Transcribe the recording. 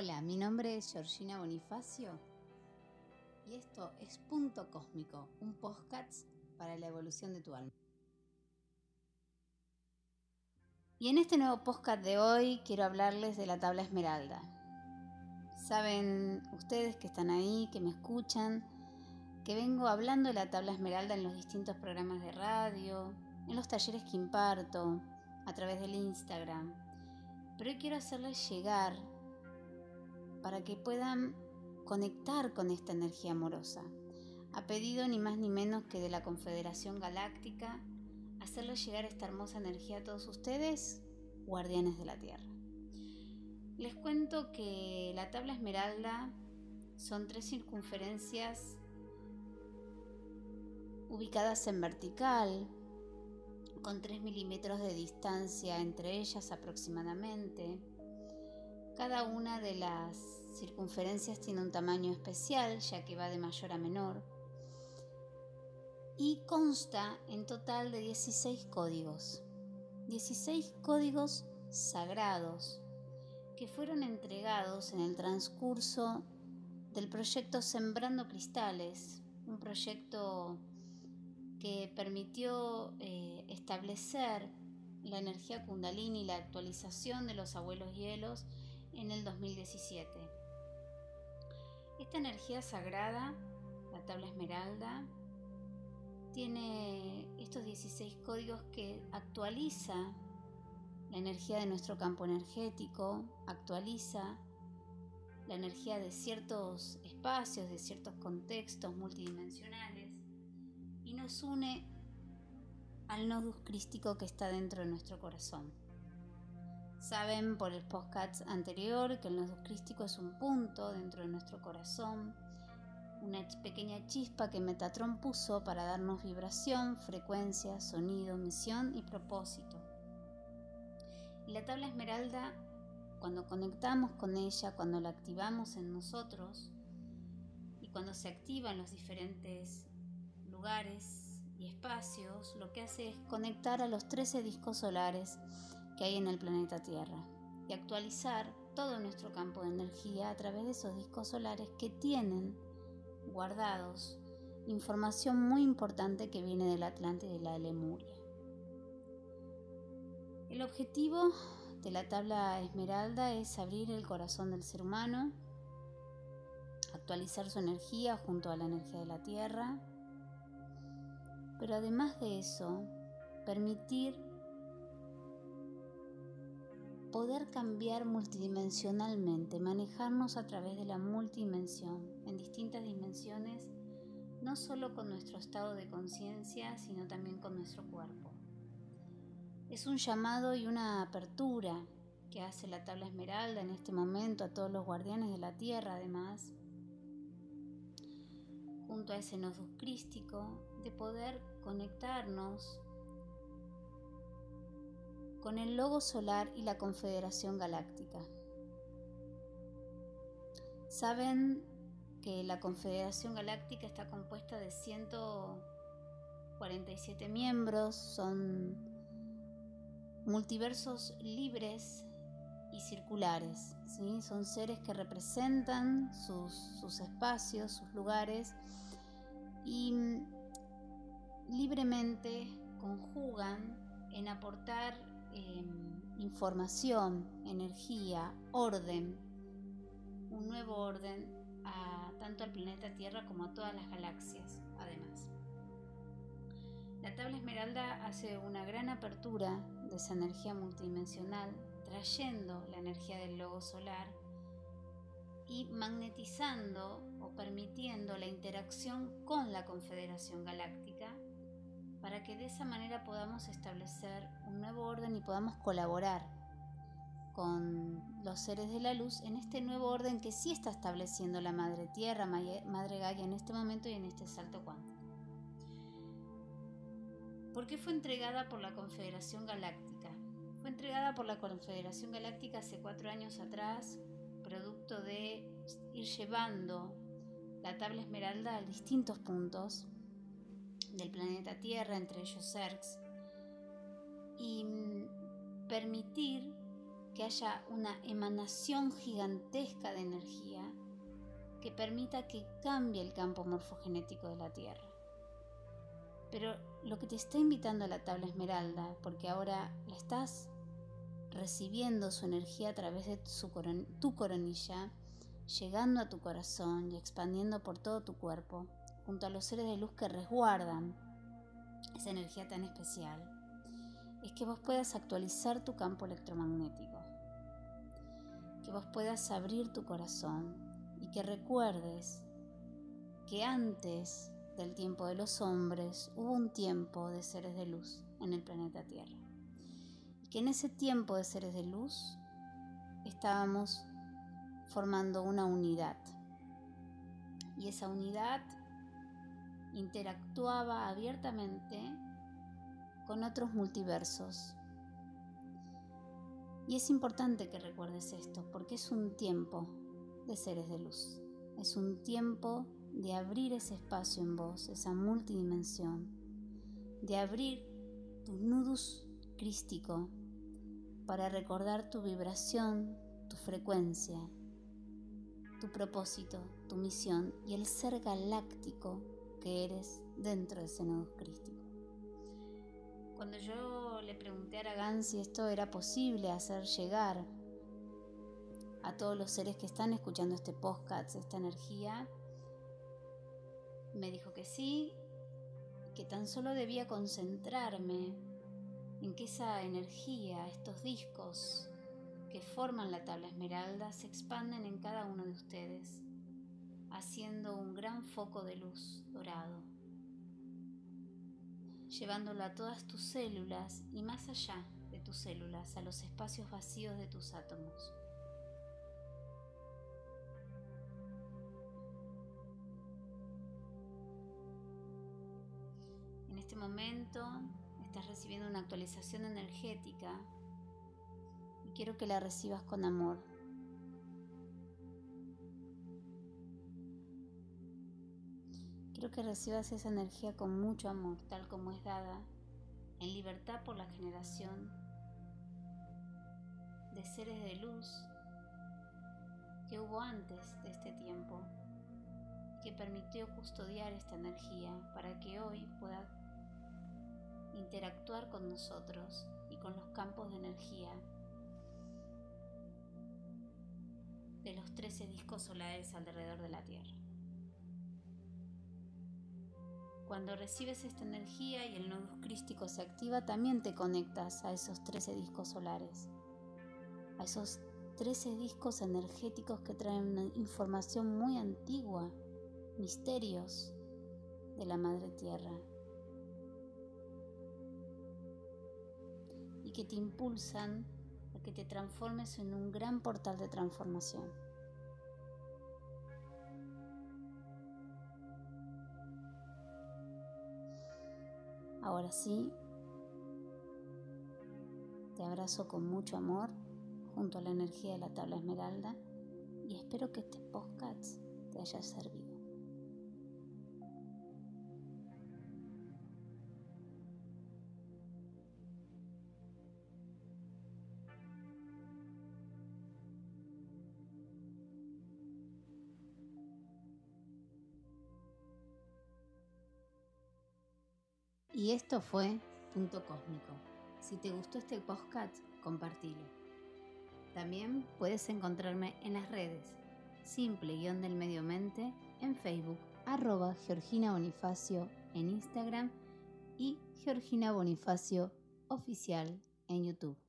Hola, mi nombre es Georgina Bonifacio y esto es Punto Cósmico, un podcast para la evolución de tu alma. Y en este nuevo podcast de hoy quiero hablarles de la tabla esmeralda. Saben ustedes que están ahí, que me escuchan, que vengo hablando de la tabla esmeralda en los distintos programas de radio, en los talleres que imparto, a través del Instagram. Pero hoy quiero hacerles llegar para que puedan conectar con esta energía amorosa. Ha pedido ni más ni menos que de la Confederación Galáctica hacerles llegar esta hermosa energía a todos ustedes, guardianes de la Tierra. Les cuento que la tabla esmeralda son tres circunferencias ubicadas en vertical, con 3 milímetros de distancia entre ellas aproximadamente. Cada una de las circunferencias tiene un tamaño especial, ya que va de mayor a menor. Y consta en total de 16 códigos. 16 códigos sagrados que fueron entregados en el transcurso del proyecto Sembrando Cristales, un proyecto que permitió eh, establecer la energía kundalini y la actualización de los abuelos hielos en el 2017. Esta energía sagrada, la tabla esmeralda, tiene estos 16 códigos que actualiza la energía de nuestro campo energético, actualiza la energía de ciertos espacios, de ciertos contextos multidimensionales y nos une al nodus crístico que está dentro de nuestro corazón. Saben por el podcast anterior que el nodus crístico es un punto dentro de nuestro corazón, una pequeña chispa que Metatron puso para darnos vibración, frecuencia, sonido, misión y propósito. Y la tabla esmeralda, cuando conectamos con ella, cuando la activamos en nosotros y cuando se activan los diferentes lugares y espacios, lo que hace es conectar a los 13 discos solares que hay en el planeta Tierra y actualizar todo nuestro campo de energía a través de esos discos solares que tienen guardados información muy importante que viene del Atlante y de la Lemuria. El objetivo de la tabla esmeralda es abrir el corazón del ser humano, actualizar su energía junto a la energía de la Tierra, pero además de eso, permitir poder cambiar multidimensionalmente, manejarnos a través de la multidimensión, en distintas dimensiones, no solo con nuestro estado de conciencia, sino también con nuestro cuerpo. Es un llamado y una apertura que hace la tabla esmeralda en este momento a todos los guardianes de la tierra, además, junto a ese nodus crístico, de poder conectarnos con el logo solar y la Confederación Galáctica. Saben que la Confederación Galáctica está compuesta de 147 miembros, son multiversos libres y circulares, ¿sí? son seres que representan sus, sus espacios, sus lugares y libremente conjugan en aportar em, información, energía, orden, un nuevo orden a tanto al planeta Tierra como a todas las galaxias, además. La tabla esmeralda hace una gran apertura de esa energía multidimensional, trayendo la energía del logo solar y magnetizando o permitiendo la interacción con la Confederación Galáctica para que de esa manera podamos establecer un nuevo orden y podamos colaborar con los seres de la luz en este nuevo orden que sí está estableciendo la Madre Tierra, Madre Gaia en este momento y en este salto cuántico. ¿Por qué fue entregada por la Confederación Galáctica? Fue entregada por la Confederación Galáctica hace cuatro años atrás, producto de ir llevando la tabla esmeralda a distintos puntos del planeta Tierra, entre ellos CERX, y mm, permitir que haya una emanación gigantesca de energía que permita que cambie el campo morfogenético de la Tierra. Pero lo que te está invitando a la tabla esmeralda, porque ahora la estás recibiendo su energía a través de tu coronilla, llegando a tu corazón y expandiendo por todo tu cuerpo, junto a los seres de luz que resguardan esa energía tan especial, es que vos puedas actualizar tu campo electromagnético, que vos puedas abrir tu corazón y que recuerdes que antes del tiempo de los hombres hubo un tiempo de seres de luz en el planeta Tierra. Y que en ese tiempo de seres de luz estábamos formando una unidad. Y esa unidad interactuaba abiertamente con otros multiversos. Y es importante que recuerdes esto porque es un tiempo de seres de luz. Es un tiempo de abrir ese espacio en vos, esa multidimensión, de abrir tu nudus crístico para recordar tu vibración, tu frecuencia, tu propósito, tu misión y el ser galáctico que eres dentro de ese nudus crístico. Cuando yo le pregunté a Aragán si esto era posible hacer llegar a todos los seres que están escuchando este podcast, esta energía, me dijo que sí, que tan solo debía concentrarme en que esa energía, estos discos que forman la tabla esmeralda, se expanden en cada uno de ustedes, haciendo un gran foco de luz dorado, llevándolo a todas tus células y más allá de tus células, a los espacios vacíos de tus átomos. momento estás recibiendo una actualización energética y quiero que la recibas con amor. Quiero que recibas esa energía con mucho amor, tal como es dada, en libertad por la generación de seres de luz que hubo antes de este tiempo, que permitió custodiar esta energía para que hoy pueda interactuar con nosotros y con los campos de energía de los 13 discos solares alrededor de la Tierra. Cuando recibes esta energía y el nodo crístico se activa, también te conectas a esos 13 discos solares, a esos 13 discos energéticos que traen una información muy antigua, misterios de la Madre Tierra, y que te impulsan a que te transformes en un gran portal de transformación. Ahora sí, te abrazo con mucho amor junto a la energía de la tabla esmeralda y espero que este podcast te haya servido. Y esto fue Punto Cósmico. Si te gustó este podcast, compartilo. También puedes encontrarme en las redes Simple Guión del Medio Mente en Facebook, arroba Georgina Bonifacio en Instagram y Georgina Bonifacio Oficial en YouTube.